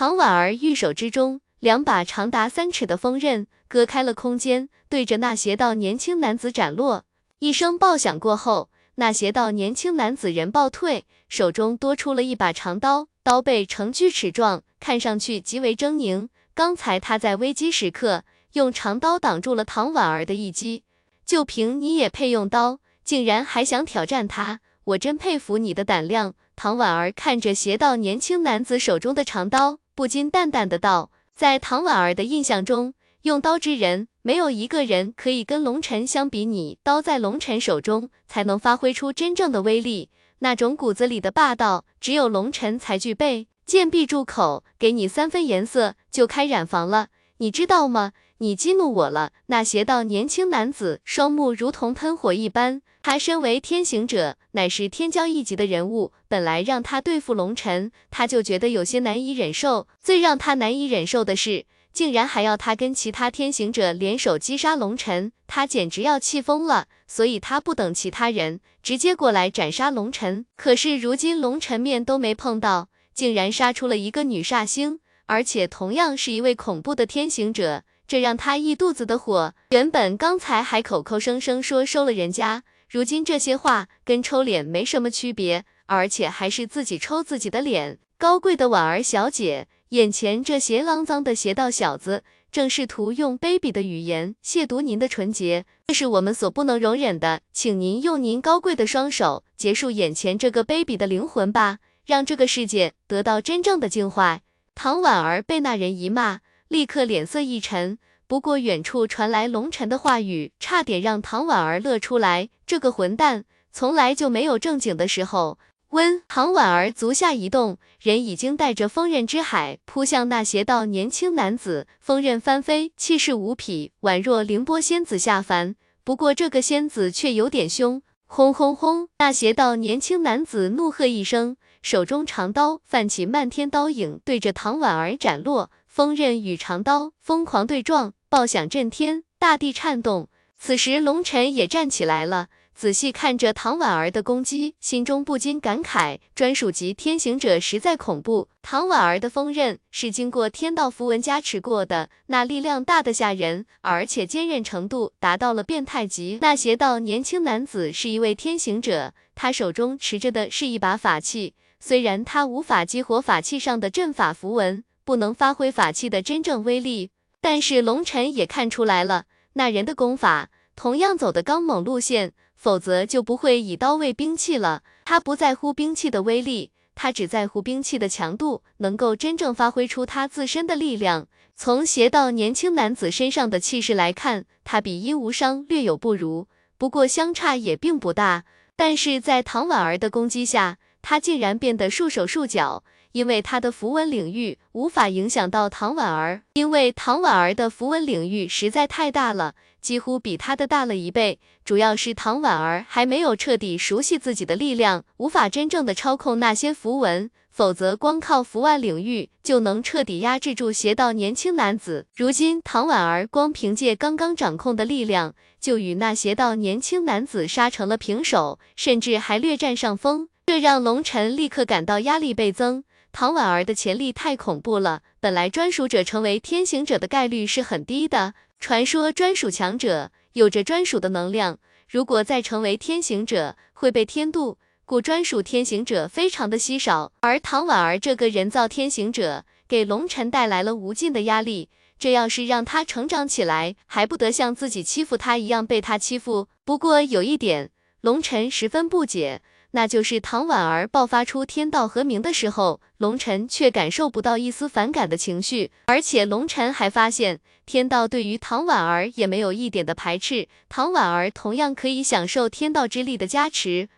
唐婉儿玉手之中，两把长达三尺的锋刃割开了空间，对着那邪道年轻男子斩落。一声爆响过后，那邪道年轻男子人暴退，手中多出了一把长刀，刀背呈锯齿状，看上去极为狰狞。刚才他在危机时刻用长刀挡住了唐婉儿的一击，就凭你也配用刀，竟然还想挑战他，我真佩服你的胆量。唐婉儿看着邪道年轻男子手中的长刀，不禁淡淡的道，在唐婉儿的印象中，用刀之人没有一个人可以跟龙尘相比你，刀在龙尘手中才能发挥出真正的威力，那种骨子里的霸道，只有龙尘才具备。剑闭住口，给你三分颜色就开染房了，你知道吗？你激怒我了。那邪道年轻男子双目如同喷火一般，他身为天行者，乃是天骄一级的人物，本来让他对付龙尘，他就觉得有些难以忍受。最让他难以忍受的是，竟然还要他跟其他天行者联手击杀龙尘，他简直要气疯了。所以他不等其他人，直接过来斩杀龙尘。可是如今龙尘面都没碰到。竟然杀出了一个女煞星，而且同样是一位恐怖的天行者，这让他一肚子的火。原本刚才还口口声声说收了人家，如今这些话跟抽脸没什么区别，而且还是自己抽自己的脸。高贵的婉儿小姐，眼前这邪肮脏的邪道小子，正试图用卑鄙的语言亵渎您的纯洁，这是我们所不能容忍的，请您用您高贵的双手结束眼前这个卑鄙的灵魂吧。让这个世界得到真正的净化。唐婉儿被那人一骂，立刻脸色一沉。不过远处传来龙尘的话语，差点让唐婉儿乐出来。这个混蛋从来就没有正经的时候。温，唐婉儿足下一动，人已经带着锋刃之海扑向那邪道年轻男子，锋刃翻飞，气势无匹，宛若凌波仙子下凡。不过这个仙子却有点凶。轰轰轰！那邪道年轻男子怒喝一声。手中长刀泛起漫天刀影，对着唐婉儿斩落，锋刃与长刀疯狂对撞，爆响震天，大地颤动。此时龙尘也站起来了，仔细看着唐婉儿的攻击，心中不禁感慨：专属级天行者实在恐怖。唐婉儿的锋刃是经过天道符文加持过的，那力量大得吓人，而且坚韧程度达到了变态级。那邪道年轻男子是一位天行者，他手中持着的是一把法器。虽然他无法激活法器上的阵法符文，不能发挥法器的真正威力，但是龙尘也看出来了，那人的功法同样走的刚猛路线，否则就不会以刀为兵器了。他不在乎兵器的威力，他只在乎兵器的强度，能够真正发挥出他自身的力量。从邪道年轻男子身上的气势来看，他比殷无伤略有不如，不过相差也并不大。但是在唐婉儿的攻击下，他竟然变得束手束脚，因为他的符文领域无法影响到唐婉儿，因为唐婉儿的符文领域实在太大了，几乎比他的大了一倍。主要是唐婉儿还没有彻底熟悉自己的力量，无法真正的操控那些符文，否则光靠符外领域就能彻底压制住邪道年轻男子。如今唐婉儿光凭借刚刚掌控的力量，就与那邪道年轻男子杀成了平手，甚至还略占上风。这让龙尘立刻感到压力倍增。唐婉儿的潜力太恐怖了，本来专属者成为天行者的概率是很低的。传说专属强者有着专属的能量，如果再成为天行者会被天妒，故专属天行者非常的稀少。而唐婉儿这个人造天行者给龙尘带来了无尽的压力，这要是让他成长起来，还不得像自己欺负他一样被他欺负？不过有一点，龙尘十分不解。那就是唐婉儿爆发出天道和鸣的时候，龙尘却感受不到一丝反感的情绪，而且龙尘还发现天道对于唐婉儿也没有一点的排斥，唐婉儿同样可以享受天道之力的加持，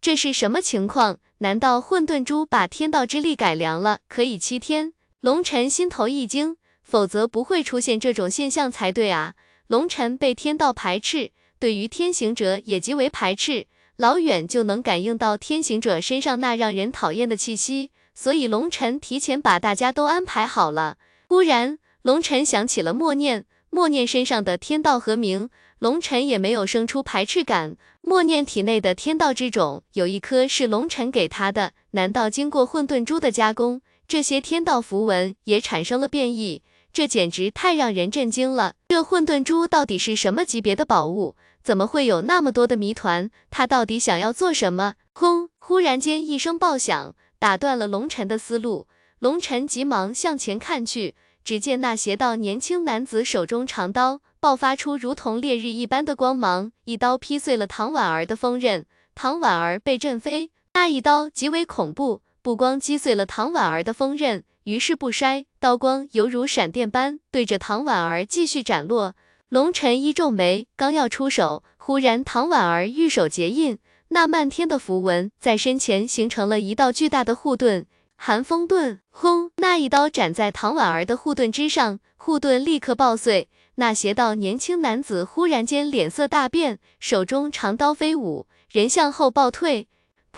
这是什么情况？难道混沌珠把天道之力改良了，可以七天？龙尘心头一惊，否则不会出现这种现象才对啊！龙尘被天道排斥，对于天行者也极为排斥。老远就能感应到天行者身上那让人讨厌的气息，所以龙尘提前把大家都安排好了。忽然，龙尘想起了默念，默念身上的天道和鸣，龙尘也没有生出排斥感。默念体内的天道之种，有一颗是龙尘给他的，难道经过混沌珠的加工，这些天道符文也产生了变异，这简直太让人震惊了。这混沌珠到底是什么级别的宝物？怎么会有那么多的谜团？他到底想要做什么？轰！忽然间一声爆响，打断了龙尘的思路。龙尘急忙向前看去，只见那邪道年轻男子手中长刀爆发出如同烈日一般的光芒，一刀劈碎了唐婉儿的锋刃，唐婉儿被震飞。那一刀极为恐怖，不光击碎了唐婉儿的锋刃，于是不衰，刀光犹如闪电般对着唐婉儿继续斩落。龙尘一皱眉，刚要出手，忽然唐婉儿玉手结印，那漫天的符文在身前形成了一道巨大的护盾，寒风盾。轰！那一刀斩在唐婉儿的护盾之上，护盾立刻爆碎。那邪道年轻男子忽然间脸色大变，手中长刀飞舞，人向后暴退。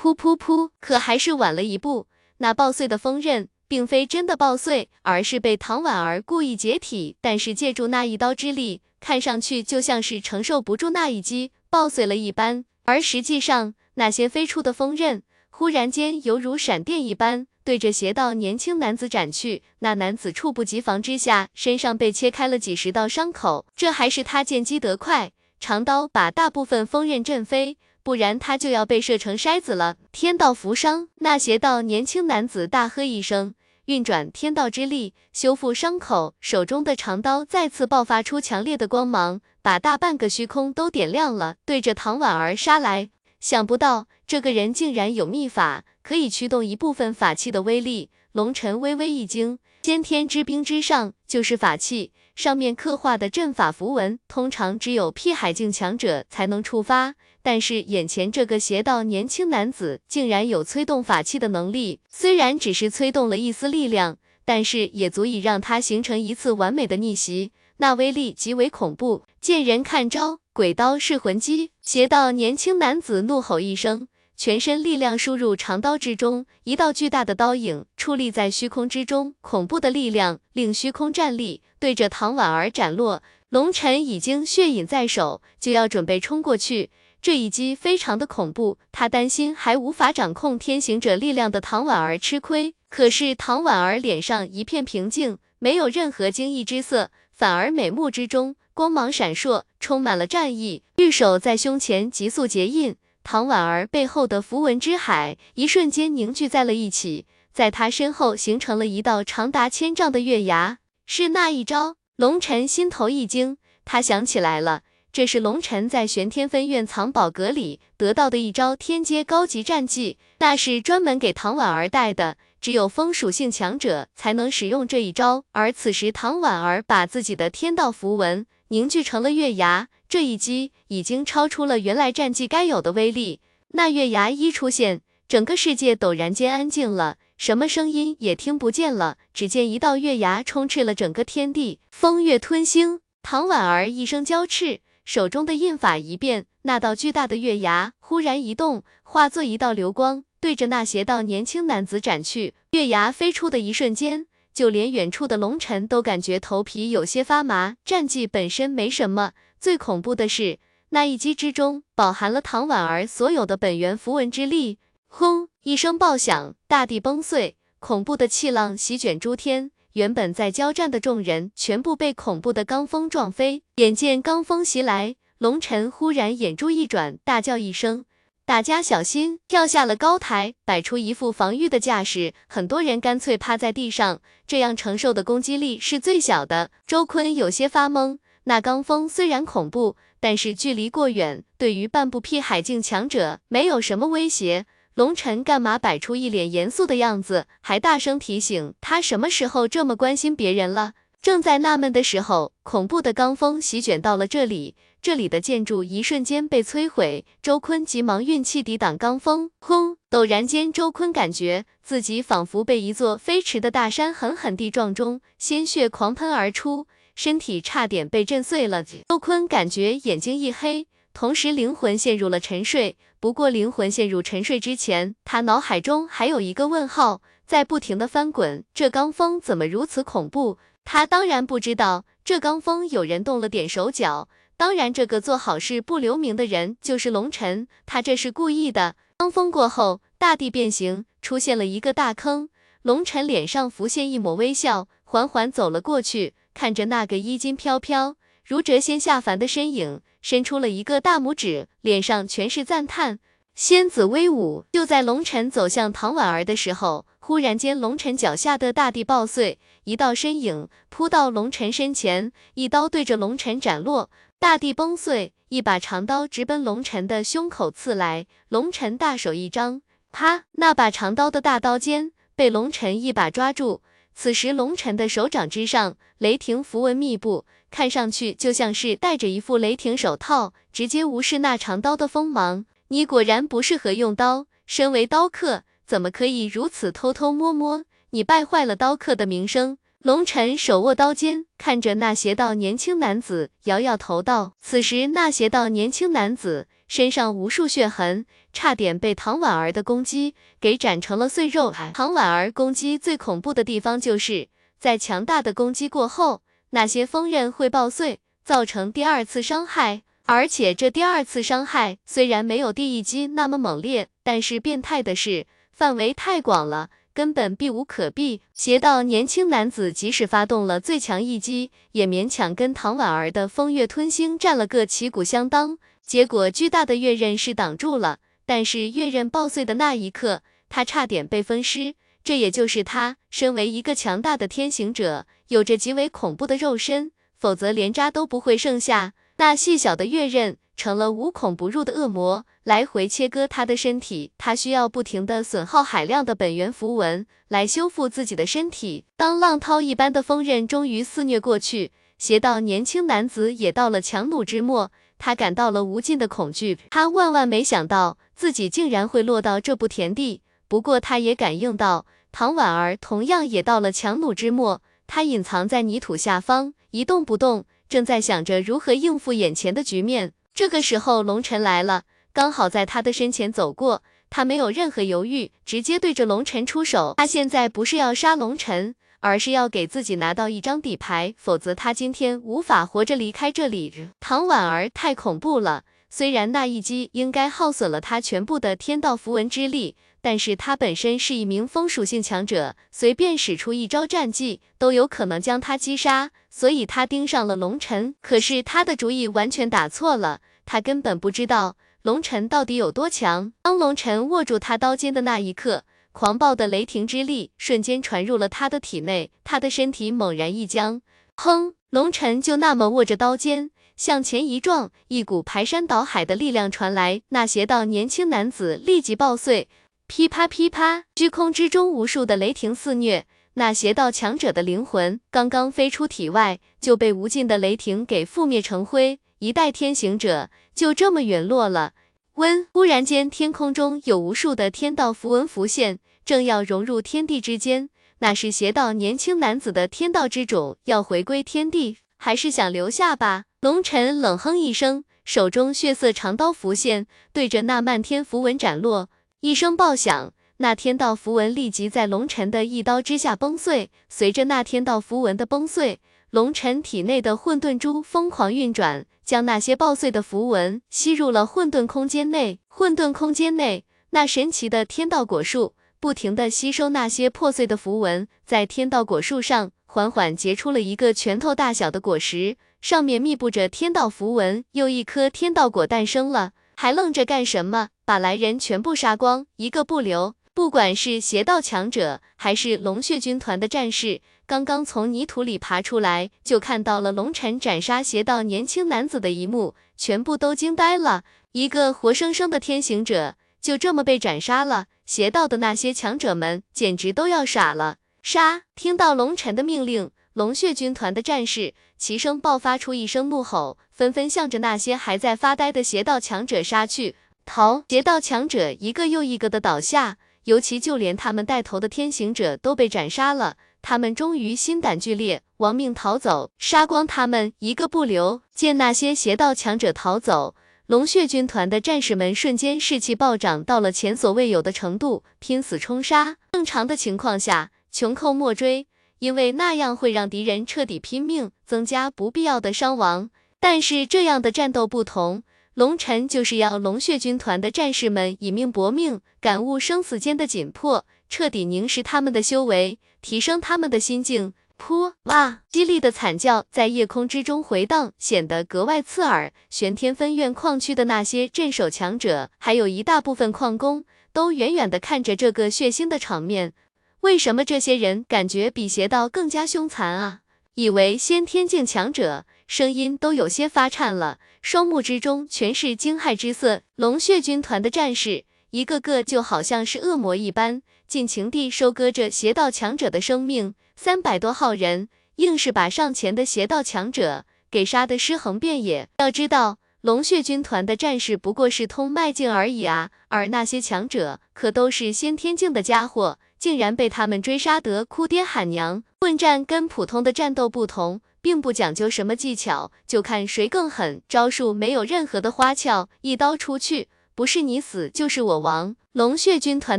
噗噗噗！可还是晚了一步，那爆碎的锋刃。并非真的爆碎，而是被唐婉儿故意解体，但是借助那一刀之力，看上去就像是承受不住那一击，爆碎了一般。而实际上，那些飞出的锋刃，忽然间犹如闪电一般，对着邪道年轻男子斩去。那男子猝不及防之下，身上被切开了几十道伤口。这还是他见机得快，长刀把大部分锋刃震飞。不然他就要被射成筛子了。天道扶伤，那邪道年轻男子大喝一声，运转天道之力修复伤口，手中的长刀再次爆发出强烈的光芒，把大半个虚空都点亮了，对着唐婉儿杀来。想不到这个人竟然有秘法，可以驱动一部分法器的威力。龙尘微微一惊，先天之冰之上就是法器，上面刻画的阵法符文，通常只有辟海境强者才能触发。但是眼前这个邪道年轻男子竟然有催动法器的能力，虽然只是催动了一丝力量，但是也足以让他形成一次完美的逆袭，那威力极为恐怖。见人看招，鬼刀噬魂击！邪道年轻男子怒吼一声，全身力量输入长刀之中，一道巨大的刀影矗立在虚空之中，恐怖的力量令虚空战栗，对着唐婉儿斩落。龙尘已经血影在手，就要准备冲过去。这一击非常的恐怖，他担心还无法掌控天行者力量的唐婉儿吃亏。可是唐婉儿脸上一片平静，没有任何惊异之色，反而美目之中光芒闪烁，充满了战意。玉手在胸前急速结印，唐婉儿背后的符文之海一瞬间凝聚在了一起，在他身后形成了一道长达千丈的月牙。是那一招，龙尘心头一惊，他想起来了。这是龙尘在玄天分院藏宝阁里得到的一招天阶高级战技，那是专门给唐婉儿带的，只有风属性强者才能使用这一招。而此时唐婉儿把自己的天道符文凝聚成了月牙，这一击已经超出了原来战技该有的威力。那月牙一出现，整个世界陡然间安静了，什么声音也听不见了。只见一道月牙充斥了整个天地，风月吞星。唐婉儿一声娇叱。手中的印法一变，那道巨大的月牙忽然移动，化作一道流光，对着那邪道年轻男子斩去。月牙飞出的一瞬间，就连远处的龙尘都感觉头皮有些发麻。战绩本身没什么，最恐怖的是那一击之中饱含了唐婉儿所有的本源符文之力。轰！一声爆响，大地崩碎，恐怖的气浪席卷诸天。原本在交战的众人全部被恐怖的罡风撞飞。眼见罡风袭来，龙尘忽然眼珠一转，大叫一声：“大家小心！”跳下了高台，摆出一副防御的架势。很多人干脆趴在地上，这样承受的攻击力是最小的。周坤有些发懵，那罡风虽然恐怖，但是距离过远，对于半步辟海境强者没有什么威胁。龙尘干嘛摆出一脸严肃的样子，还大声提醒他什么时候这么关心别人了？正在纳闷的时候，恐怖的罡风席卷到了这里，这里的建筑一瞬间被摧毁。周坤急忙运气抵挡罡风，轰！陡然间，周坤感觉自己仿佛被一座飞驰的大山狠狠地撞中，鲜血狂喷而出，身体差点被震碎了。周坤感觉眼睛一黑。同时，灵魂陷入了沉睡。不过，灵魂陷入沉睡之前，他脑海中还有一个问号在不停的翻滚。这罡风怎么如此恐怖？他当然不知道，这罡风有人动了点手脚。当然，这个做好事不留名的人就是龙尘，他这是故意的。罡风过后，大地变形，出现了一个大坑，龙晨脸上浮现一抹微笑，缓缓走了过去，看着那个衣襟飘飘、如谪仙下凡的身影，伸出了一个大拇指，脸上全是赞叹。仙子威武！就在龙晨走向唐婉儿的时候，忽然间，龙晨脚下的大地爆碎，一道身影扑到龙晨身前，一刀对着龙晨斩落，大地崩碎，一把长刀直奔龙晨的胸口刺来。龙晨大手一张，啪！那把长刀的大刀尖被龙晨一把抓住。此时，龙晨的手掌之上，雷霆符文密布，看上去就像是戴着一副雷霆手套，直接无视那长刀的锋芒。你果然不适合用刀，身为刀客。怎么可以如此偷偷摸摸？你败坏了刀客的名声。龙晨手握刀尖，看着那邪道年轻男子，摇摇头道：“此时那邪道年轻男子身上无数血痕，差点被唐婉儿的攻击给斩成了碎肉。唐婉儿攻击最恐怖的地方，就是在强大的攻击过后，那些锋刃会爆碎，造成第二次伤害。而且这第二次伤害虽然没有第一击那么猛烈，但是变态的是。”范围太广了，根本避无可避。邪道年轻男子即使发动了最强一击，也勉强跟唐婉儿的风月吞星战了个旗鼓相当。结果巨大的月刃是挡住了，但是月刃爆碎的那一刻，他差点被分尸。这也就是他身为一个强大的天行者，有着极为恐怖的肉身，否则连渣都不会剩下。那细小的月刃。成了无孔不入的恶魔，来回切割他的身体。他需要不停的损耗海量的本源符文来修复自己的身体。当浪涛一般的锋刃终于肆虐过去，邪道年轻男子也到了强弩之末，他感到了无尽的恐惧。他万万没想到自己竟然会落到这步田地。不过他也感应到唐婉儿同样也到了强弩之末，他隐藏在泥土下方一动不动，正在想着如何应付眼前的局面。这个时候，龙晨来了，刚好在他的身前走过。他没有任何犹豫，直接对着龙晨出手。他现在不是要杀龙晨，而是要给自己拿到一张底牌，否则他今天无法活着离开这里。唐婉儿太恐怖了，虽然那一击应该耗损了他全部的天道符文之力，但是他本身是一名风属性强者，随便使出一招战技都有可能将他击杀，所以他盯上了龙晨。可是他的主意完全打错了。他根本不知道龙尘到底有多强。当龙尘握住他刀尖的那一刻，狂暴的雷霆之力瞬间传入了他的体内，他的身体猛然一僵。哼，龙尘就那么握着刀尖向前一撞，一股排山倒海的力量传来，那邪道年轻男子立即爆碎，噼啪噼啪，虚空之中无数的雷霆肆虐。那邪道强者的灵魂刚刚飞出体外，就被无尽的雷霆给覆灭成灰。一代天行者就这么陨落了。温，忽然间，天空中有无数的天道符文浮现，正要融入天地之间。那是邪道年轻男子的天道之种，要回归天地，还是想留下吧？龙尘冷哼一声，手中血色长刀浮现，对着那漫天符文斩落。一声爆响，那天道符文立即在龙尘的一刀之下崩碎。随着那天道符文的崩碎，龙尘体内的混沌珠疯狂运转。将那些爆碎的符文吸入了混沌空间内，混沌空间内那神奇的天道果树不停的吸收那些破碎的符文，在天道果树上缓缓结出了一个拳头大小的果实，上面密布着天道符文。又一颗天道果诞生了，还愣着干什么？把来人全部杀光，一个不留！不管是邪道强者，还是龙血军团的战士。刚刚从泥土里爬出来，就看到了龙尘斩杀邪道年轻男子的一幕，全部都惊呆了。一个活生生的天行者就这么被斩杀了，邪道的那些强者们简直都要傻了。杀！听到龙尘的命令，龙血军团的战士齐声爆发出一声怒吼，纷纷向着那些还在发呆的邪道强者杀去。逃！邪道强者一个又一个的倒下，尤其就连他们带头的天行者都被斩杀了。他们终于心胆俱裂，亡命逃走，杀光他们一个不留。见那些邪道强者逃走，龙血军团的战士们瞬间士气暴涨到了前所未有的程度，拼死冲杀。正常的情况下，穷寇莫追，因为那样会让敌人彻底拼命，增加不必要的伤亡。但是这样的战斗不同，龙尘就是要龙血军团的战士们以命搏命，感悟生死间的紧迫。彻底凝视他们的修为，提升他们的心境。噗！哇！激励的惨叫在夜空之中回荡，显得格外刺耳。玄天分院矿区的那些镇守强者，还有一大部分矿工，都远远的看着这个血腥的场面。为什么这些人感觉比邪道更加凶残啊？以为先天境强者，声音都有些发颤了，双目之中全是惊骇之色。龙血军团的战士，一个个就好像是恶魔一般，尽情地收割着邪道强者的生命。三百多号人，硬是把上前的邪道强者给杀得尸横遍野。要知道，龙血军团的战士不过是通脉境而已啊，而那些强者可都是先天境的家伙。竟然被他们追杀得哭爹喊娘！混战跟普通的战斗不同，并不讲究什么技巧，就看谁更狠。招数没有任何的花俏，一刀出去，不是你死就是我亡。龙血军团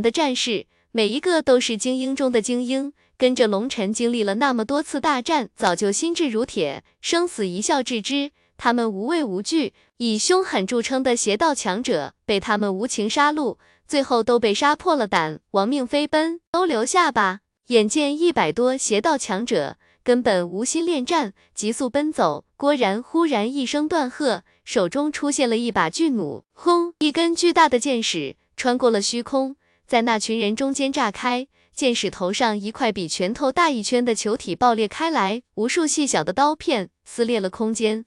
的战士，每一个都是精英中的精英，跟着龙尘经历了那么多次大战，早就心智如铁，生死一笑置之。他们无畏无惧，以凶狠著称的邪道强者，被他们无情杀戮。最后都被杀破了胆，亡命飞奔，都留下吧。眼见一百多邪道强者根本无心恋战，急速奔走。郭然忽然一声断喝，手中出现了一把巨弩，轰！一根巨大的箭矢穿过了虚空，在那群人中间炸开。箭矢头上一块比拳头大一圈的球体爆裂开来，无数细小的刀片撕裂了空间。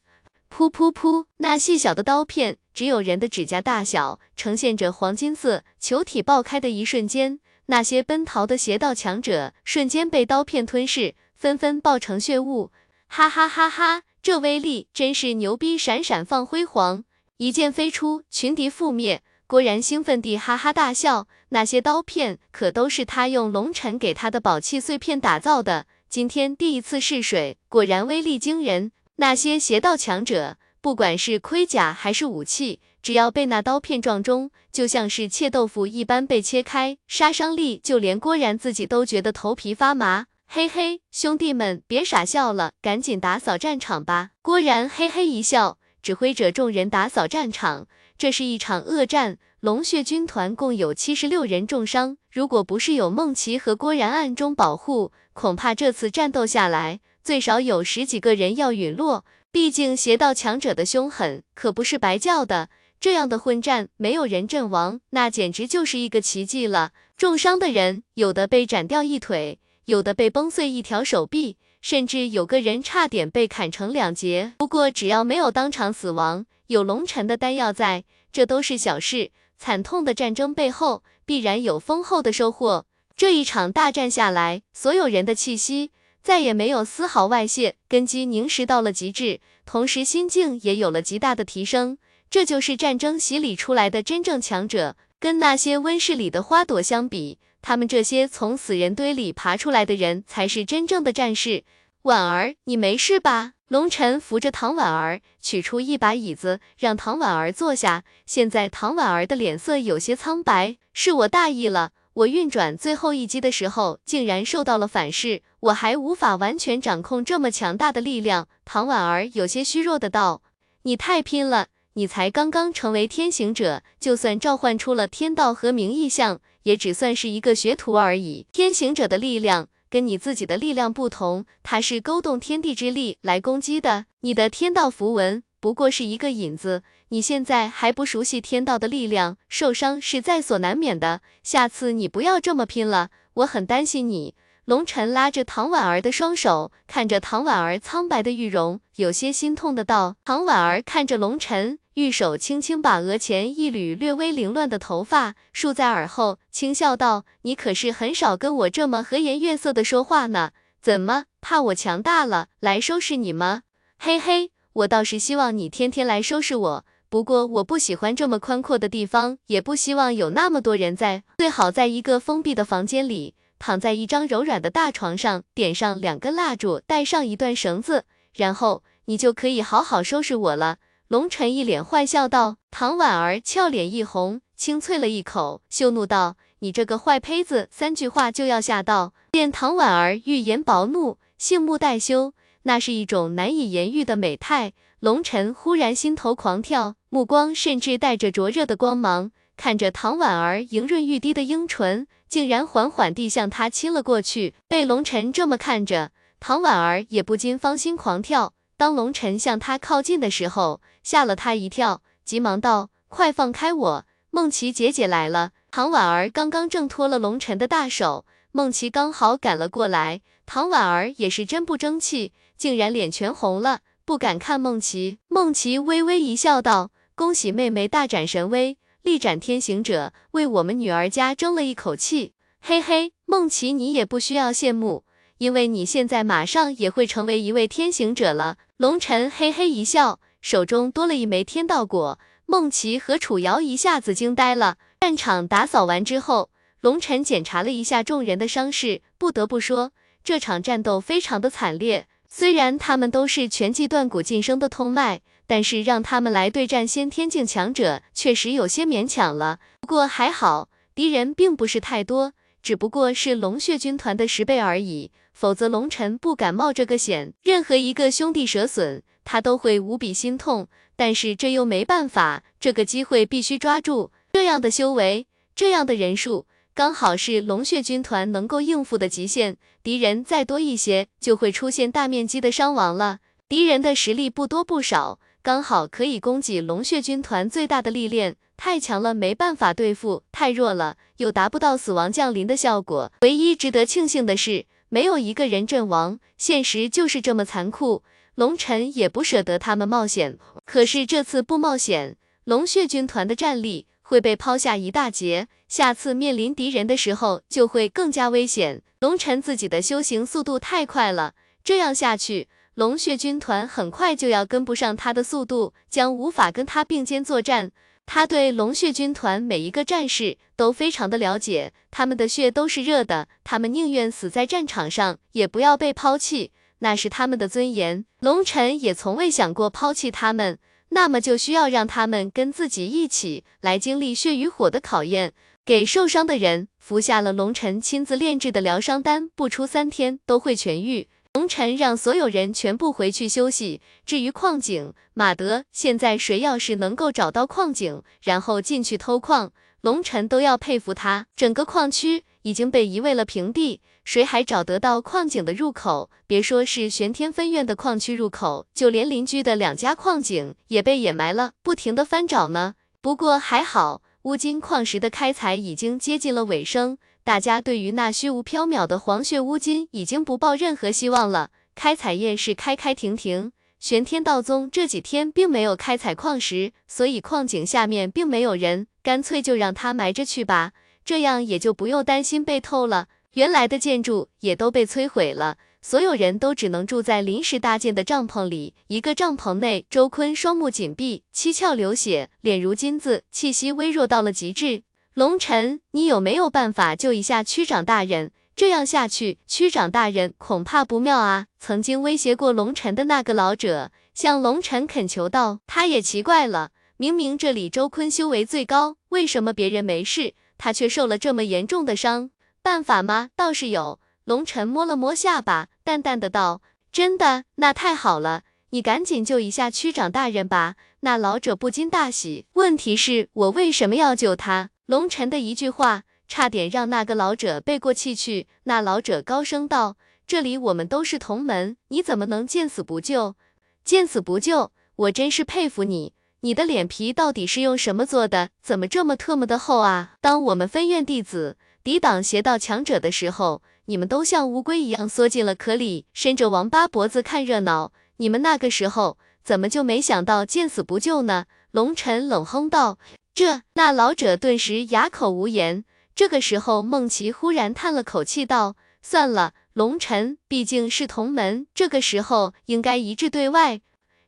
噗噗噗！那细小的刀片只有人的指甲大小，呈现着黄金色。球体爆开的一瞬间，那些奔逃的邪道强者瞬间被刀片吞噬，纷纷爆成血雾。哈哈哈哈！这威力真是牛逼！闪闪放辉煌，一剑飞出，群敌覆灭。郭然兴奋地哈哈大笑，那些刀片可都是他用龙尘给他的宝器碎片打造的。今天第一次试水，果然威力惊人。那些邪道强者，不管是盔甲还是武器，只要被那刀片撞中，就像是切豆腐一般被切开，杀伤力就连郭然自己都觉得头皮发麻。嘿嘿，兄弟们别傻笑了，赶紧打扫战场吧。郭然嘿嘿一笑，指挥着众人打扫战场。这是一场恶战，龙血军团共有七十六人重伤，如果不是有梦琪和郭然暗中保护，恐怕这次战斗下来。最少有十几个人要陨落，毕竟邪道强者的凶狠可不是白叫的。这样的混战没有人阵亡，那简直就是一个奇迹了。重伤的人有的被斩掉一腿，有的被崩碎一条手臂，甚至有个人差点被砍成两截。不过只要没有当场死亡，有龙尘的丹药在，这都是小事。惨痛的战争背后必然有丰厚的收获。这一场大战下来，所有人的气息。再也没有丝毫外泄，根基凝实到了极致，同时心境也有了极大的提升。这就是战争洗礼出来的真正强者。跟那些温室里的花朵相比，他们这些从死人堆里爬出来的人才是真正的战士。婉儿，你没事吧？龙晨扶着唐婉儿，取出一把椅子，让唐婉儿坐下。现在唐婉儿的脸色有些苍白，是我大意了。我运转最后一击的时候，竟然受到了反噬，我还无法完全掌控这么强大的力量。唐婉儿有些虚弱的道：“你太拼了，你才刚刚成为天行者，就算召唤出了天道和明异象，也只算是一个学徒而已。天行者的力量跟你自己的力量不同，它是勾动天地之力来攻击的，你的天道符文。”不过是一个引子，你现在还不熟悉天道的力量，受伤是在所难免的。下次你不要这么拼了，我很担心你。龙晨拉着唐婉儿的双手，看着唐婉儿苍白的玉容，有些心痛的道。唐婉儿看着龙晨，玉手轻轻把额前一缕略微凌乱的头发竖在耳后，轻笑道：“你可是很少跟我这么和颜悦色的说话呢，怎么怕我强大了来收拾你吗？”嘿嘿。我倒是希望你天天来收拾我，不过我不喜欢这么宽阔的地方，也不希望有那么多人在，最好在一个封闭的房间里，躺在一张柔软的大床上，点上两根蜡烛，带上一段绳子，然后你就可以好好收拾我了。龙晨一脸坏笑道。唐婉儿俏脸一红，轻啐了一口，羞怒道：“你这个坏胚子，三句话就要吓到。”见唐婉儿欲言薄怒，杏目带羞。那是一种难以言喻的美态，龙尘忽然心头狂跳，目光甚至带着灼热的光芒，看着唐婉儿莹润欲滴的樱唇，竟然缓缓地向他亲了过去。被龙晨这么看着，唐婉儿也不禁芳心狂跳。当龙晨向她靠近的时候，吓了她一跳，急忙道：“快放开我，梦琪姐姐来了。”唐婉儿刚刚挣脱了龙晨的大手，梦琪刚好赶了过来。唐婉儿也是真不争气，竟然脸全红了，不敢看梦琪。梦琪微微一笑，道：“恭喜妹妹大展神威，力斩天行者，为我们女儿家争了一口气。嘿嘿，梦琪你也不需要羡慕，因为你现在马上也会成为一位天行者了。”龙晨嘿嘿一笑，手中多了一枚天道果。梦琪和楚瑶一下子惊呆了。战场打扫完之后，龙晨检查了一下众人的伤势，不得不说。这场战斗非常的惨烈，虽然他们都是全季断骨晋升的通脉，但是让他们来对战先天境强者，确实有些勉强了。不过还好，敌人并不是太多，只不过是龙血军团的十倍而已，否则龙晨不敢冒这个险。任何一个兄弟折损，他都会无比心痛，但是这又没办法，这个机会必须抓住。这样的修为，这样的人数。刚好是龙血军团能够应付的极限，敌人再多一些，就会出现大面积的伤亡了。敌人的实力不多不少，刚好可以供给龙血军团最大的历练。太强了，没办法对付；太弱了，又达不到死亡降临的效果。唯一值得庆幸的是，没有一个人阵亡。现实就是这么残酷，龙尘也不舍得他们冒险。可是这次不冒险，龙血军团的战力。会被抛下一大截，下次面临敌人的时候就会更加危险。龙晨自己的修行速度太快了，这样下去，龙血军团很快就要跟不上他的速度，将无法跟他并肩作战。他对龙血军团每一个战士都非常的了解，他们的血都是热的，他们宁愿死在战场上，也不要被抛弃，那是他们的尊严。龙晨也从未想过抛弃他们。那么就需要让他们跟自己一起来经历血与火的考验，给受伤的人服下了龙晨亲自炼制的疗伤丹，不出三天都会痊愈。龙晨让所有人全部回去休息。至于矿井，马德，现在谁要是能够找到矿井，然后进去偷矿，龙晨都要佩服他。整个矿区已经被夷为了平地。谁还找得到矿井的入口？别说是玄天分院的矿区入口，就连邻居的两家矿井也被掩埋了，不停的翻找呢。不过还好，乌金矿石的开采已经接近了尾声，大家对于那虚无缥缈的黄血乌金已经不抱任何希望了。开采业是开开停停，玄天道宗这几天并没有开采矿石，所以矿井下面并没有人，干脆就让它埋着去吧，这样也就不用担心被偷了。原来的建筑也都被摧毁了，所有人都只能住在临时搭建的帐篷里。一个帐篷内，周坤双目紧闭，七窍流血，脸如金子，气息微弱到了极致。龙尘，你有没有办法救一下区长大人？这样下去，区长大人恐怕不妙啊！曾经威胁过龙尘的那个老者向龙尘恳求道。他也奇怪了，明明这里周坤修为最高，为什么别人没事，他却受了这么严重的伤？办法吗？倒是有。龙尘摸了摸下巴，淡淡的道：“真的？那太好了，你赶紧救一下区长大人吧。”那老者不禁大喜。问题是，我为什么要救他？龙尘的一句话，差点让那个老者背过气去。那老者高声道：“这里我们都是同门，你怎么能见死不救？见死不救？我真是佩服你，你的脸皮到底是用什么做的？怎么这么特么的厚啊？当我们分院弟子。”抵挡邪道强者的时候，你们都像乌龟一样缩进了壳里，伸着王八脖子看热闹。你们那个时候怎么就没想到见死不救呢？龙尘冷哼道。这那老者顿时哑口无言。这个时候，孟琪忽然叹了口气道：“算了，龙尘毕竟是同门，这个时候应该一致对外。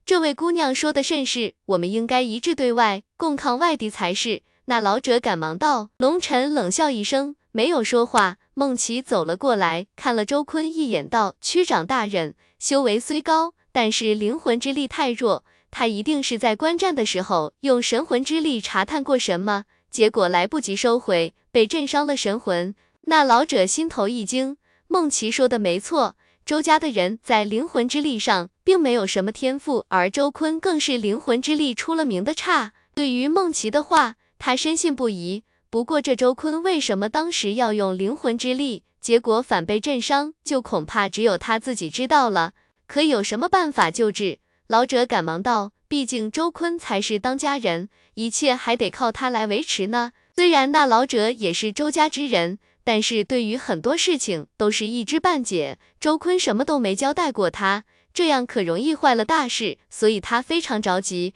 这位姑娘说的甚是，我们应该一致对外，共抗外敌才是。”那老者赶忙道。龙尘冷笑一声。没有说话，孟琪走了过来，看了周坤一眼，道：“区长大人，修为虽高，但是灵魂之力太弱，他一定是在观战的时候用神魂之力查探过什么，结果来不及收回，被震伤了神魂。”那老者心头一惊，孟琪说的没错，周家的人在灵魂之力上并没有什么天赋，而周坤更是灵魂之力出了名的差。对于孟琪的话，他深信不疑。不过这周坤为什么当时要用灵魂之力，结果反被震伤，就恐怕只有他自己知道了。可有什么办法救治？老者赶忙道：“毕竟周坤才是当家人，一切还得靠他来维持呢。虽然那老者也是周家之人，但是对于很多事情都是一知半解。周坤什么都没交代过他，这样可容易坏了大事，所以他非常着急。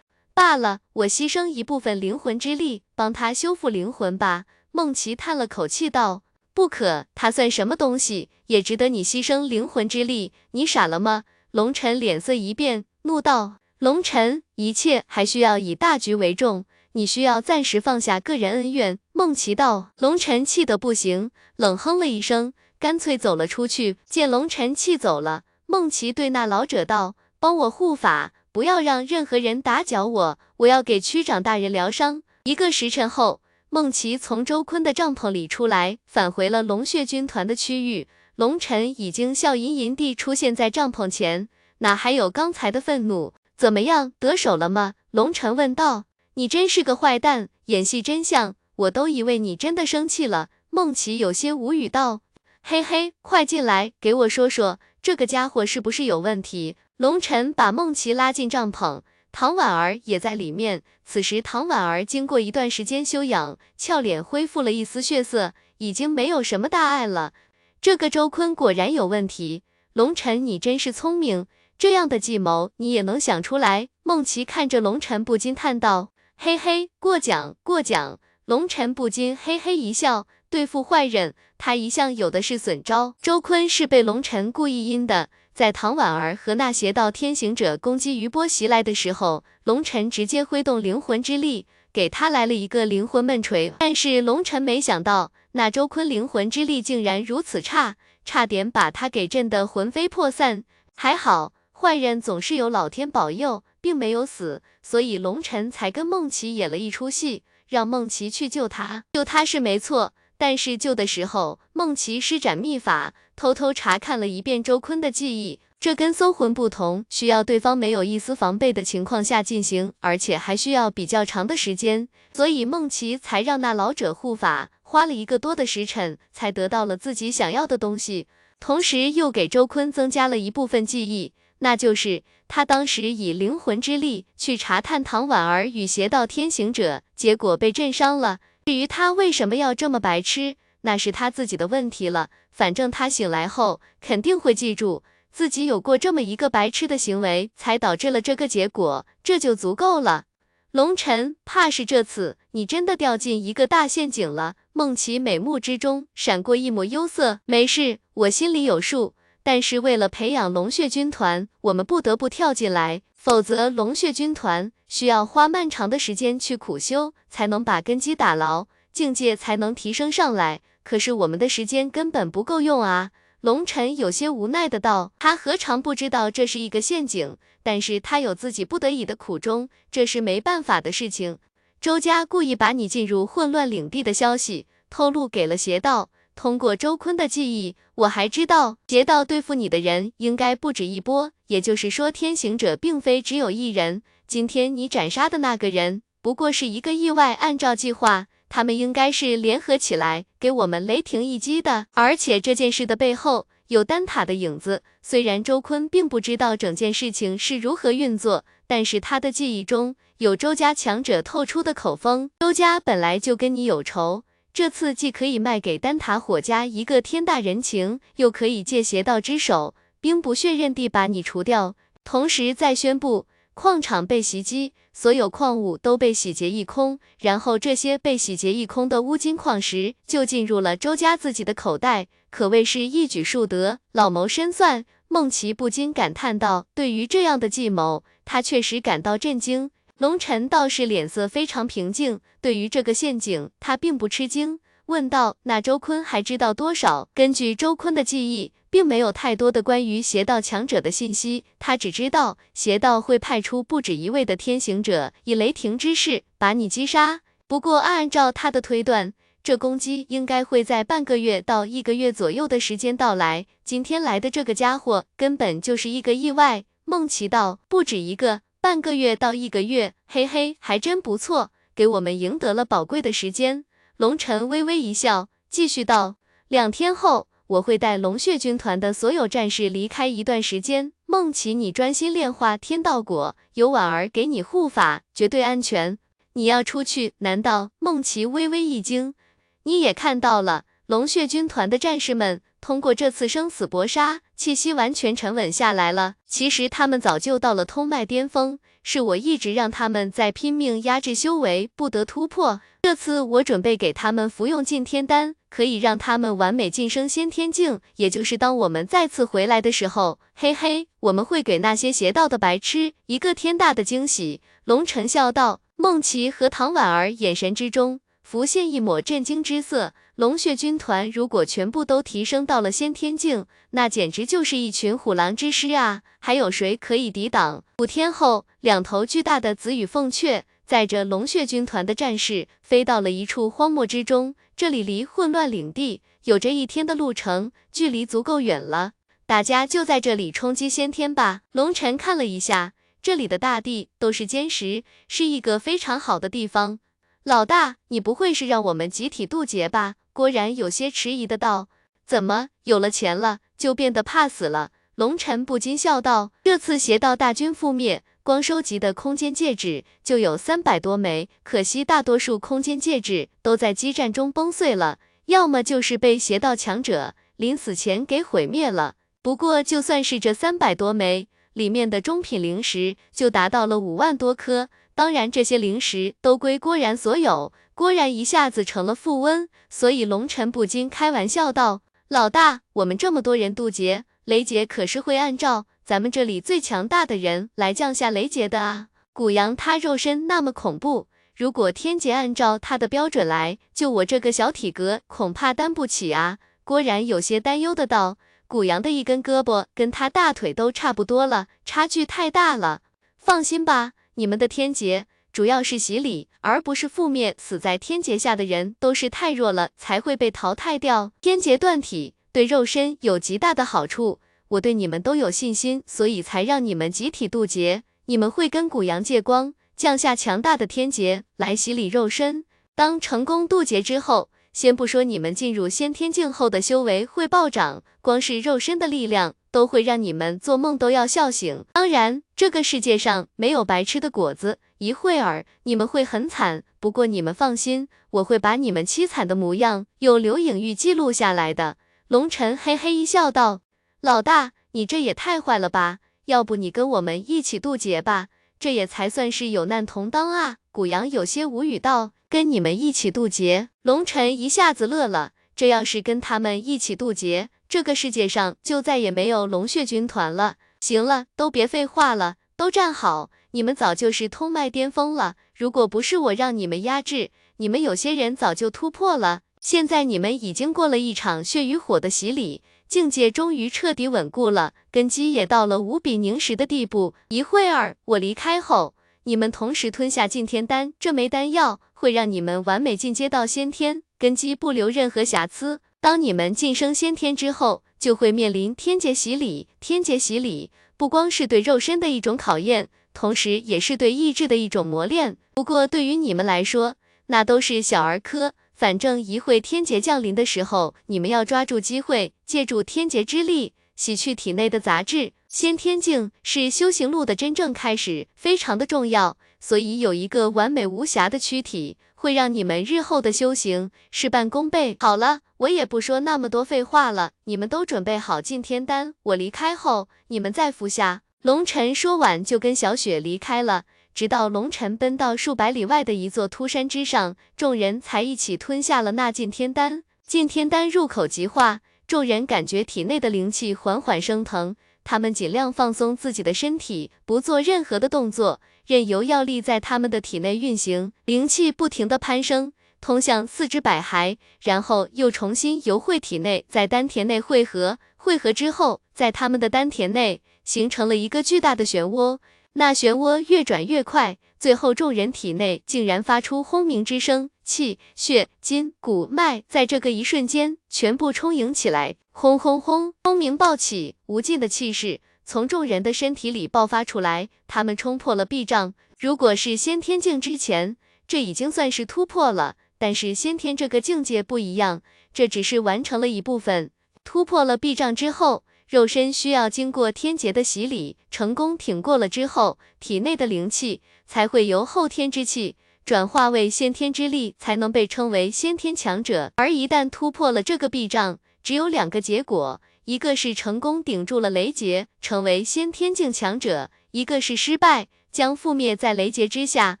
罢了，我牺牲一部分灵魂之力，帮他修复灵魂吧。”孟琪叹了口气道：“不可，他算什么东西，也值得你牺牲灵魂之力？你傻了吗？”龙晨脸色一变。怒道：“龙尘，一切还需要以大局为重，你需要暂时放下个人恩怨。”孟琪道。龙尘气得不行，冷哼了一声，干脆走了出去。见龙尘气走了，孟琪对那老者道：“帮我护法，不要让任何人打搅我，我要给区长大人疗伤。”一个时辰后，孟琪从周坤的帐篷里出来，返回了龙血军团的区域。龙尘已经笑吟吟地出现在帐篷前。哪还有刚才的愤怒？怎么样，得手了吗？龙尘问道。你真是个坏蛋，演戏真像，我都以为你真的生气了。孟琪有些无语道。嘿嘿，快进来，给我说说这个家伙是不是有问题？龙尘把孟琪拉进帐篷，唐婉儿也在里面。此时唐婉儿经过一段时间休养，俏脸恢复了一丝血色，已经没有什么大碍了。这个周坤果然有问题。龙尘，你真是聪明。这样的计谋你也能想出来？孟琪看着龙晨不禁叹道：“嘿嘿，过奖过奖。”龙晨不禁嘿嘿一笑，对付坏人，他一向有的是损招。周坤是被龙晨故意阴的，在唐婉儿和那邪道天行者攻击余波袭来的时候，龙晨直接挥动灵魂之力，给他来了一个灵魂闷锤。但是龙晨没想到，那周坤灵魂之力竟然如此差，差点把他给震得魂飞魄散。还好。坏人总是有老天保佑，并没有死，所以龙尘才跟梦琪演了一出戏，让梦琪去救他。救他是没错，但是救的时候，梦琪施展秘法，偷偷查看了一遍周坤的记忆。这跟搜魂不同，需要对方没有一丝防备的情况下进行，而且还需要比较长的时间，所以梦琪才让那老者护法，花了一个多的时辰，才得到了自己想要的东西，同时又给周坤增加了一部分记忆。那就是他当时以灵魂之力去查探唐婉儿与邪道天行者，结果被震伤了。至于他为什么要这么白痴，那是他自己的问题了。反正他醒来后肯定会记住自己有过这么一个白痴的行为，才导致了这个结果，这就足够了。龙尘，怕是这次你真的掉进一个大陷阱了。孟琪美目之中闪过一抹忧色，没事，我心里有数。但是为了培养龙血军团，我们不得不跳进来，否则龙血军团需要花漫长的时间去苦修，才能把根基打牢，境界才能提升上来。可是我们的时间根本不够用啊！龙尘有些无奈的道，他何尝不知道这是一个陷阱，但是他有自己不得已的苦衷，这是没办法的事情。周家故意把你进入混乱领地的消息透露给了邪道。通过周坤的记忆，我还知道劫道对付你的人应该不止一波，也就是说天行者并非只有一人。今天你斩杀的那个人不过是一个意外，按照计划，他们应该是联合起来给我们雷霆一击的。而且这件事的背后有丹塔的影子，虽然周坤并不知道整件事情是如何运作，但是他的记忆中有周家强者透出的口风。周家本来就跟你有仇。这次既可以卖给丹塔火家一个天大人情，又可以借邪道之手，兵不血刃地把你除掉。同时再宣布矿场被袭击，所有矿物都被洗劫一空，然后这些被洗劫一空的乌金矿石就进入了周家自己的口袋，可谓是一举数得，老谋深算。孟琪不禁感叹道：“对于这样的计谋，他确实感到震惊。”龙尘倒是脸色非常平静，对于这个陷阱，他并不吃惊，问道：“那周坤还知道多少？”根据周坤的记忆，并没有太多的关于邪道强者的信息，他只知道邪道会派出不止一位的天行者，以雷霆之势把你击杀。不过按照他的推断，这攻击应该会在半个月到一个月左右的时间到来。今天来的这个家伙，根本就是一个意外。孟奇道：“不止一个。”半个月到一个月，嘿嘿，还真不错。给我们赢得了宝贵的时间。龙尘微微一笑，继续道：“两天后，我会带龙血军团的所有战士离开一段时间。梦琪，你专心炼化天道果，有婉儿给你护法，绝对安全。你要出去？难道？”梦琪微微一惊：“你也看到了，龙血军团的战士们通过这次生死搏杀，气息完全沉稳下来了。其实他们早就到了通脉巅峰。”是我一直让他们在拼命压制修为，不得突破。这次我准备给他们服用进天丹，可以让他们完美晋升先天境。也就是当我们再次回来的时候，嘿嘿，我们会给那些邪道的白痴一个天大的惊喜。龙晨笑道。梦琪和唐婉儿眼神之中浮现一抹震惊之色。龙血军团如果全部都提升到了先天境，那简直就是一群虎狼之师啊！还有谁可以抵挡？五天后，两头巨大的紫羽凤雀载着龙血军团的战士飞到了一处荒漠之中。这里离混乱领地有着一天的路程，距离足够远了。大家就在这里冲击先天吧。龙尘看了一下，这里的大地都是坚实，是一个非常好的地方。老大，你不会是让我们集体渡劫吧？郭然有些迟疑的道：“怎么有了钱了就变得怕死了？”龙尘不禁笑道：“这次邪道大军覆灭，光收集的空间戒指就有三百多枚，可惜大多数空间戒指都在激战中崩碎了，要么就是被邪道强者临死前给毁灭了。不过就算是这三百多枚，里面的中品灵石就达到了五万多颗，当然这些灵石都归郭然所有。”郭然一下子成了富翁，所以龙尘不禁开玩笑道：“老大，我们这么多人渡劫，雷劫可是会按照咱们这里最强大的人来降下雷劫的啊。古阳他肉身那么恐怖，如果天劫按照他的标准来，就我这个小体格恐怕担不起啊。”郭然有些担忧的道：“古阳的一根胳膊跟他大腿都差不多了，差距太大了。放心吧，你们的天劫。”主要是洗礼，而不是覆灭。死在天劫下的人都是太弱了，才会被淘汰掉。天劫断体对肉身有极大的好处，我对你们都有信心，所以才让你们集体渡劫。你们会跟古阳借光，降下强大的天劫来洗礼肉身。当成功渡劫之后，先不说你们进入先天境后的修为会暴涨，光是肉身的力量都会让你们做梦都要笑醒。当然，这个世界上没有白吃的果子。一会儿你们会很惨，不过你们放心，我会把你们凄惨的模样用留影玉记录下来的。龙尘嘿嘿一笑道：“老大，你这也太坏了吧？要不你跟我们一起渡劫吧，这也才算是有难同当啊。”古阳有些无语道：“跟你们一起渡劫？”龙尘一下子乐了，这要是跟他们一起渡劫，这个世界上就再也没有龙血军团了。行了，都别废话了，都站好。你们早就是通脉巅峰了，如果不是我让你们压制，你们有些人早就突破了。现在你们已经过了一场血与火的洗礼，境界终于彻底稳固了，根基也到了无比凝实的地步。一会儿我离开后，你们同时吞下进天丹，这枚丹药会让你们完美进阶到先天，根基不留任何瑕疵。当你们晋升先天之后，就会面临天劫洗礼。天劫洗礼不光是对肉身的一种考验。同时，也是对意志的一种磨练。不过，对于你们来说，那都是小儿科。反正一会天劫降临的时候，你们要抓住机会，借助天劫之力洗去体内的杂质。先天境是修行路的真正开始，非常的重要。所以，有一个完美无瑕的躯体，会让你们日后的修行事半功倍。好了，我也不说那么多废话了，你们都准备好进天丹，我离开后，你们再服下。龙尘说完，就跟小雪离开了。直到龙尘奔到数百里外的一座秃山之上，众人才一起吞下了那进天丹。进天丹入口即化，众人感觉体内的灵气缓缓升腾。他们尽量放松自己的身体，不做任何的动作，任由药力在他们的体内运行，灵气不停的攀升，通向四肢百骸，然后又重新游汇体内，在丹田内汇合。汇合之后，在他们的丹田内。形成了一个巨大的漩涡，那漩涡越转越快，最后众人体内竟然发出轰鸣之声，气血筋骨脉在这个一瞬间全部充盈起来，轰轰轰，轰鸣暴起，无尽的气势从众人的身体里爆发出来，他们冲破了壁障。如果是先天境之前，这已经算是突破了。但是先天这个境界不一样，这只是完成了一部分。突破了壁障之后，肉身需要经过天劫的洗礼，成功挺过了之后，体内的灵气才会由后天之气转化为先天之力，才能被称为先天强者。而一旦突破了这个壁障，只有两个结果，一个是成功顶住了雷劫，成为先天境强者；一个是失败，将覆灭在雷劫之下，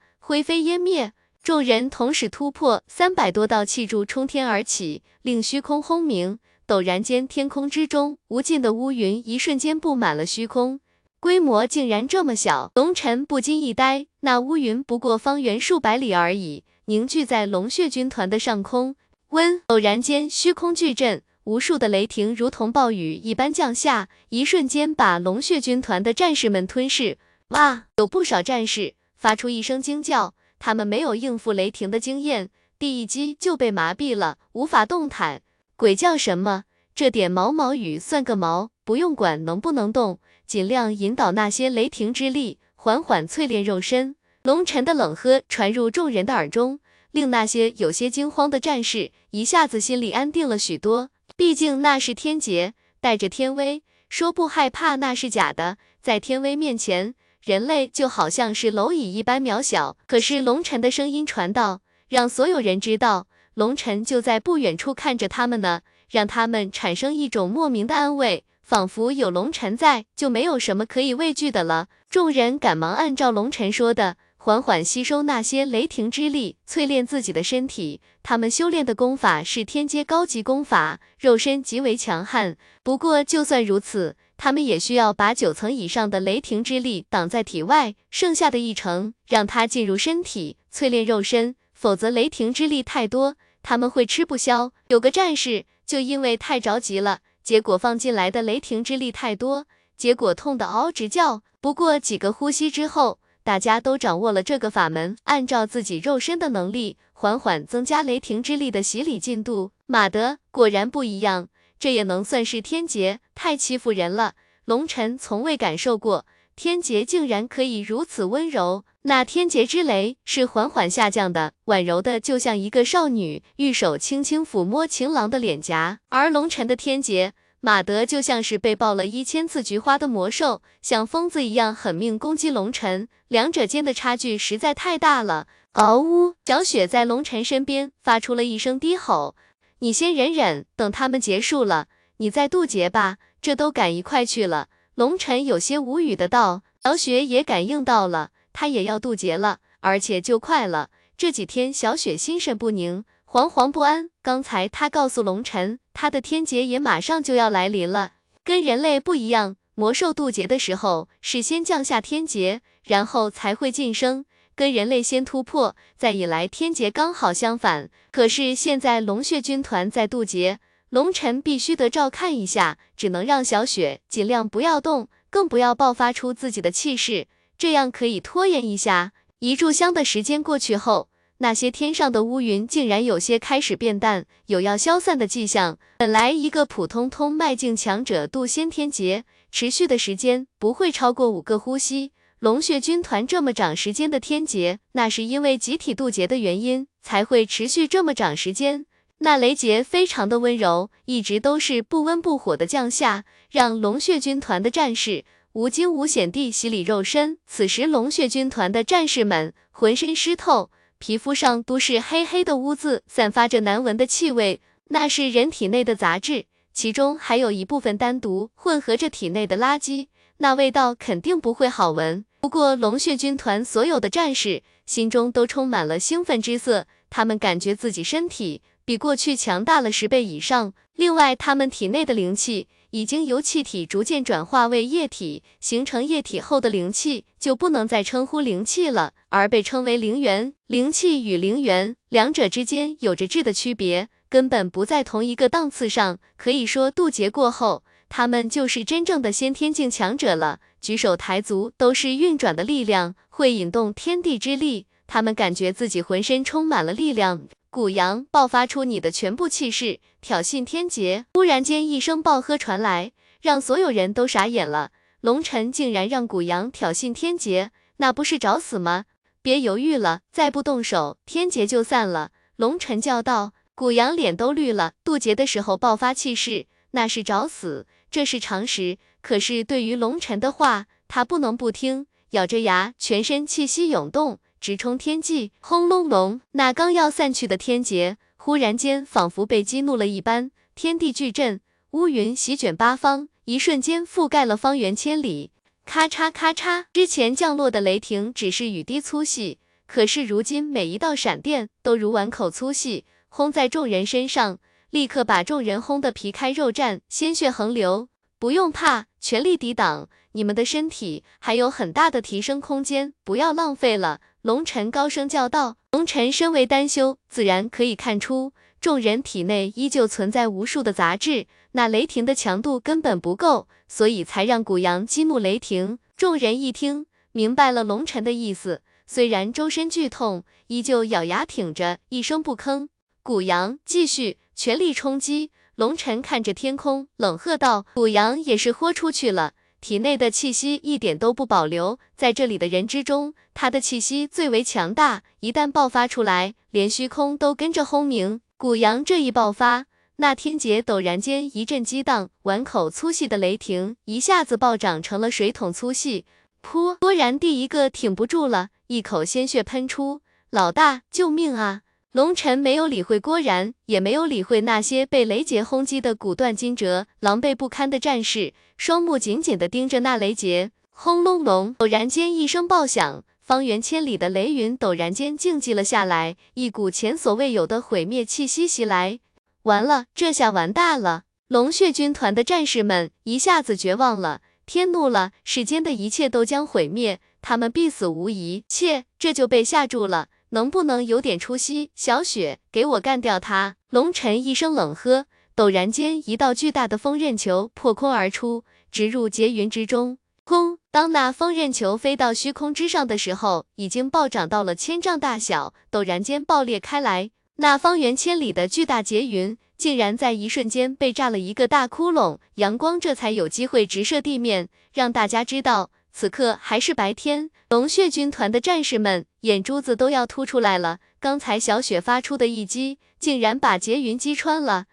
灰飞烟灭。众人同时突破，三百多道气柱冲天而起，令虚空轰鸣。陡然间，天空之中无尽的乌云一瞬间布满了虚空，规模竟然这么小。龙尘不禁一呆，那乌云不过方圆数百里而已，凝聚在龙血军团的上空。温！偶然间，虚空巨震，无数的雷霆如同暴雨一般降下，一瞬间把龙血军团的战士们吞噬。哇！有不少战士发出一声惊叫。他们没有应付雷霆的经验，第一击就被麻痹了，无法动弹。鬼叫什么？这点毛毛雨算个毛！不用管能不能动，尽量引导那些雷霆之力，缓缓淬炼肉身。龙尘的冷喝传入众人的耳中，令那些有些惊慌的战士一下子心里安定了许多。毕竟那是天劫，带着天威，说不害怕那是假的。在天威面前。人类就好像是蝼蚁一般渺小，可是龙尘的声音传到，让所有人知道，龙尘就在不远处看着他们呢，让他们产生一种莫名的安慰，仿佛有龙尘在，就没有什么可以畏惧的了。众人赶忙按照龙尘说的，缓缓吸收那些雷霆之力，淬炼自己的身体。他们修炼的功法是天阶高级功法，肉身极为强悍。不过就算如此。他们也需要把九层以上的雷霆之力挡在体外，剩下的一层让它进入身体淬炼肉身，否则雷霆之力太多，他们会吃不消。有个战士就因为太着急了，结果放进来的雷霆之力太多，结果痛得嗷嗷直叫。不过几个呼吸之后，大家都掌握了这个法门，按照自己肉身的能力，缓缓增加雷霆之力的洗礼进度。马德果然不一样。这也能算是天劫，太欺负人了。龙尘从未感受过天劫竟然可以如此温柔。那天劫之雷是缓缓下降的，婉柔的就像一个少女，玉手轻轻抚摸情郎的脸颊。而龙尘的天劫，马德就像是被爆了一千次菊花的魔兽，像疯子一样狠命攻击龙尘。两者间的差距实在太大了。嗷呜！小雪在龙尘身边发出了一声低吼。你先忍忍，等他们结束了，你再渡劫吧。这都赶一块去了。龙尘有些无语的道。小雪也感应到了，他也要渡劫了，而且就快了。这几天小雪心神不宁，惶惶不安。刚才他告诉龙尘，他的天劫也马上就要来临了。跟人类不一样，魔兽渡劫的时候是先降下天劫，然后才会晋升。跟人类先突破，再引来天劫，刚好相反。可是现在龙血军团在渡劫，龙尘必须得照看一下，只能让小雪尽量不要动，更不要爆发出自己的气势，这样可以拖延一下。一炷香的时间过去后，那些天上的乌云竟然有些开始变淡，有要消散的迹象。本来一个普通通脉境强者渡先天劫，持续的时间不会超过五个呼吸。龙血军团这么长时间的天劫，那是因为集体渡劫的原因，才会持续这么长时间。那雷劫非常的温柔，一直都是不温不火的降下，让龙血军团的战士无惊无险地洗礼肉身。此时龙血军团的战士们浑身湿透，皮肤上都是黑黑的污渍，散发着难闻的气味，那是人体内的杂质，其中还有一部分单独混合着体内的垃圾。那味道肯定不会好闻。不过龙血军团所有的战士心中都充满了兴奋之色，他们感觉自己身体比过去强大了十倍以上。另外，他们体内的灵气已经由气体逐渐转化为液体，形成液体后的灵气就不能再称呼灵气了，而被称为灵元。灵气与灵元两者之间有着质的区别，根本不在同一个档次上。可以说，渡劫过后。他们就是真正的先天境强者了，举手抬足都是运转的力量，会引动天地之力。他们感觉自己浑身充满了力量。古阳，爆发出你的全部气势，挑衅天劫！忽然间，一声暴喝传来，让所有人都傻眼了。龙尘竟然让古阳挑衅天劫，那不是找死吗？别犹豫了，再不动手，天劫就散了。龙晨叫道。古阳脸都绿了，渡劫的时候爆发气势，那是找死，这是常识。可是对于龙晨的话，他不能不听，咬着牙，全身气息涌动，直冲天际。轰隆隆，那刚要散去的天劫，忽然间仿佛被激怒了一般，天地巨震，乌云席卷八方，一瞬间覆盖了方圆千里。咔嚓咔嚓，之前降落的雷霆只是雨滴粗细，可是如今每一道闪电都如碗口粗细。轰在众人身上，立刻把众人轰得皮开肉绽，鲜血横流。不用怕，全力抵挡，你们的身体还有很大的提升空间，不要浪费了。龙尘高声叫道。龙尘身为丹修，自然可以看出，众人体内依旧存在无数的杂质，那雷霆的强度根本不够，所以才让古阳激怒雷霆。众人一听，明白了龙尘的意思，虽然周身剧痛，依旧咬牙挺着，一声不吭。古阳继续全力冲击，龙尘看着天空，冷喝道：“古阳也是豁出去了，体内的气息一点都不保留，在这里的人之中，他的气息最为强大，一旦爆发出来，连虚空都跟着轰鸣。古阳这一爆发，那天劫陡然间一阵激荡，碗口粗细的雷霆一下子暴涨成了水桶粗细。噗！郭然第一个挺不住了，一口鲜血喷出，老大，救命啊！龙尘没有理会郭然，也没有理会那些被雷劫轰击的骨断筋折、狼狈不堪的战士，双目紧紧地盯着那雷劫。轰隆隆，陡然间一声爆响，方圆千里的雷云陡然间静寂了下来，一股前所未有的毁灭气息袭来。完了，这下完蛋了！龙血军团的战士们一下子绝望了，天怒了，世间的一切都将毁灭，他们必死无疑。切，这就被吓住了。能不能有点出息？小雪，给我干掉他！龙尘一声冷喝，陡然间，一道巨大的风刃球破空而出，直入劫云之中。轰！当那风刃球飞到虚空之上的时候，已经暴涨到了千丈大小，陡然间爆裂开来。那方圆千里的巨大劫云，竟然在一瞬间被炸了一个大窟窿，阳光这才有机会直射地面，让大家知道。此刻还是白天，龙血军团的战士们眼珠子都要凸出来了。刚才小雪发出的一击，竟然把劫云击穿了。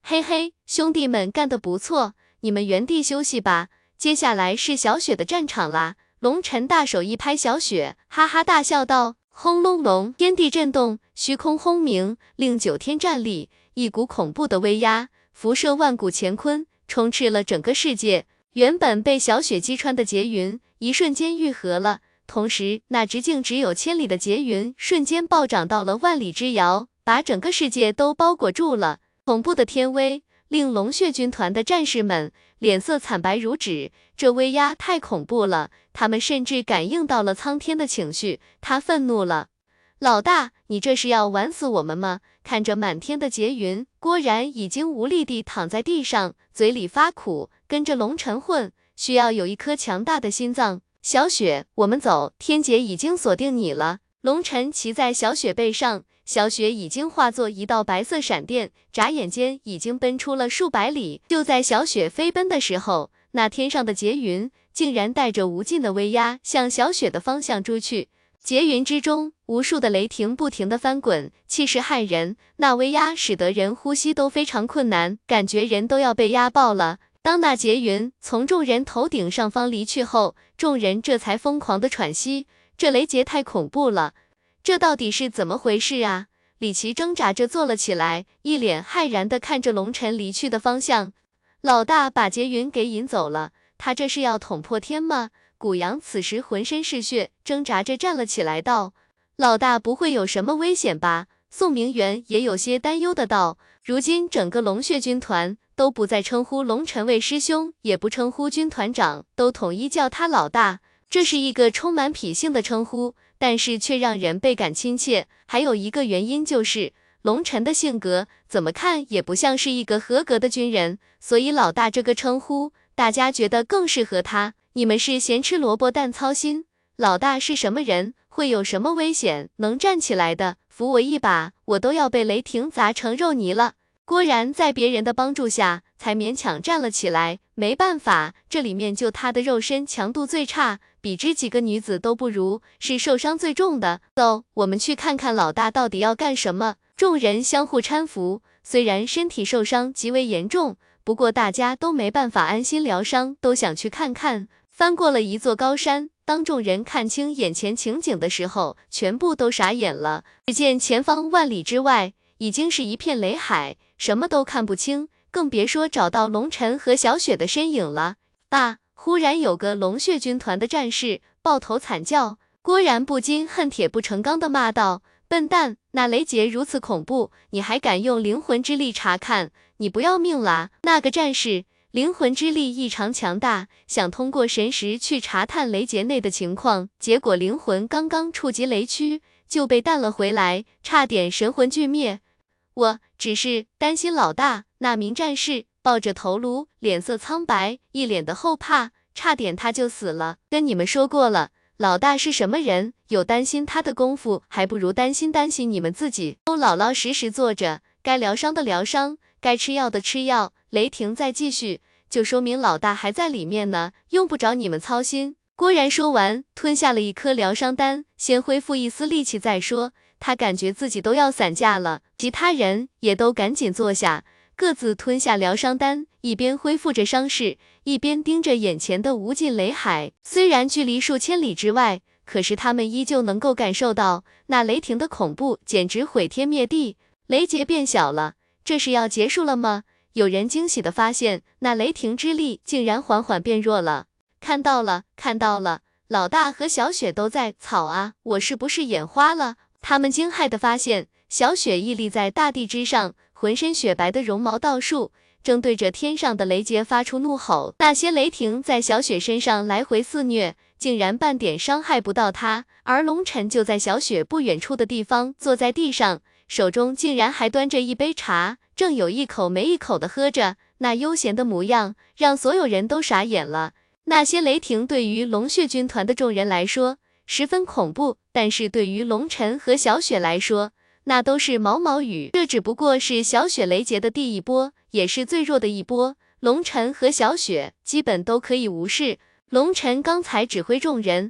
嘿嘿，兄弟们干得不错，你们原地休息吧，接下来是小雪的战场啦。龙尘大手一拍小雪，哈哈大笑道：“轰隆隆，天地震动，虚空轰鸣，令九天战栗，一股恐怖的威压辐射万古乾坤，充斥了整个世界。原本被小雪击穿的劫云。”一瞬间愈合了，同时那直径只有千里的劫云瞬间暴涨到了万里之遥，把整个世界都包裹住了。恐怖的天威令龙血军团的战士们脸色惨白如纸，这威压太恐怖了，他们甚至感应到了苍天的情绪。他愤怒了，老大，你这是要玩死我们吗？看着满天的劫云，郭然已经无力地躺在地上，嘴里发苦，跟着龙尘混。需要有一颗强大的心脏，小雪，我们走。天劫已经锁定你了。龙尘骑在小雪背上，小雪已经化作一道白色闪电，眨眼间已经奔出了数百里。就在小雪飞奔的时候，那天上的劫云竟然带着无尽的威压向小雪的方向追去。劫云之中，无数的雷霆不停的翻滚，气势骇人。那威压使得人呼吸都非常困难，感觉人都要被压爆了。当那劫云从众人头顶上方离去后，众人这才疯狂的喘息。这雷劫太恐怖了，这到底是怎么回事啊？李奇挣扎着坐了起来，一脸骇然的看着龙尘离去的方向。老大把劫云给引走了，他这是要捅破天吗？古阳此时浑身是血，挣扎着站了起来，道：“老大不会有什么危险吧？”宋明远也有些担忧的道：“如今整个龙血军团。”都不再称呼龙尘为师兄，也不称呼军团长，都统一叫他老大。这是一个充满痞性的称呼，但是却让人倍感亲切。还有一个原因就是龙尘的性格怎么看也不像是一个合格的军人，所以老大这个称呼大家觉得更适合他。你们是咸吃萝卜淡操心，老大是什么人，会有什么危险，能站起来的，扶我一把，我都要被雷霆砸成肉泥了。郭然在别人的帮助下，才勉强站了起来。没办法，这里面就他的肉身强度最差，比之几个女子都不如，是受伤最重的。走，我们去看看老大到底要干什么。众人相互搀扶，虽然身体受伤极为严重，不过大家都没办法安心疗伤，都想去看看。翻过了一座高山，当众人看清眼前情景的时候，全部都傻眼了。只见前方万里之外，已经是一片雷海，什么都看不清。更别说找到龙晨和小雪的身影了。啊！忽然有个龙血军团的战士抱头惨叫，郭然不禁恨铁不成钢的骂道：“笨蛋，那雷劫如此恐怖，你还敢用灵魂之力查看？你不要命啦！”那个战士灵魂之力异常强大，想通过神识去查探雷劫内的情况，结果灵魂刚刚触及雷区就被弹了回来，差点神魂俱灭。我只是担心老大。那名战士抱着头颅，脸色苍白，一脸的后怕，差点他就死了。跟你们说过了，老大是什么人，有担心他的功夫，还不如担心担心你们自己。都老老实实坐着，该疗伤的疗伤，该吃药的吃药。雷霆再继续，就说明老大还在里面呢，用不着你们操心。郭然说完，吞下了一颗疗伤丹，先恢复一丝力气再说。他感觉自己都要散架了，其他人也都赶紧坐下。各自吞下疗伤丹，一边恢复着伤势，一边盯着眼前的无尽雷海。虽然距离数千里之外，可是他们依旧能够感受到那雷霆的恐怖，简直毁天灭地。雷劫变小了，这是要结束了吗？有人惊喜的发现，那雷霆之力竟然缓缓变弱了。看到了，看到了，老大和小雪都在。草啊，我是不是眼花了？他们惊骇的发现，小雪屹立在大地之上。浑身雪白的绒毛倒竖，正对着天上的雷劫发出怒吼。那些雷霆在小雪身上来回肆虐，竟然半点伤害不到她。而龙尘就在小雪不远处的地方，坐在地上，手中竟然还端着一杯茶，正有一口没一口的喝着。那悠闲的模样，让所有人都傻眼了。那些雷霆对于龙血军团的众人来说十分恐怖，但是对于龙尘和小雪来说，那都是毛毛雨，这只不过是小雪雷劫的第一波，也是最弱的一波。龙尘和小雪基本都可以无视。龙尘刚才指挥众人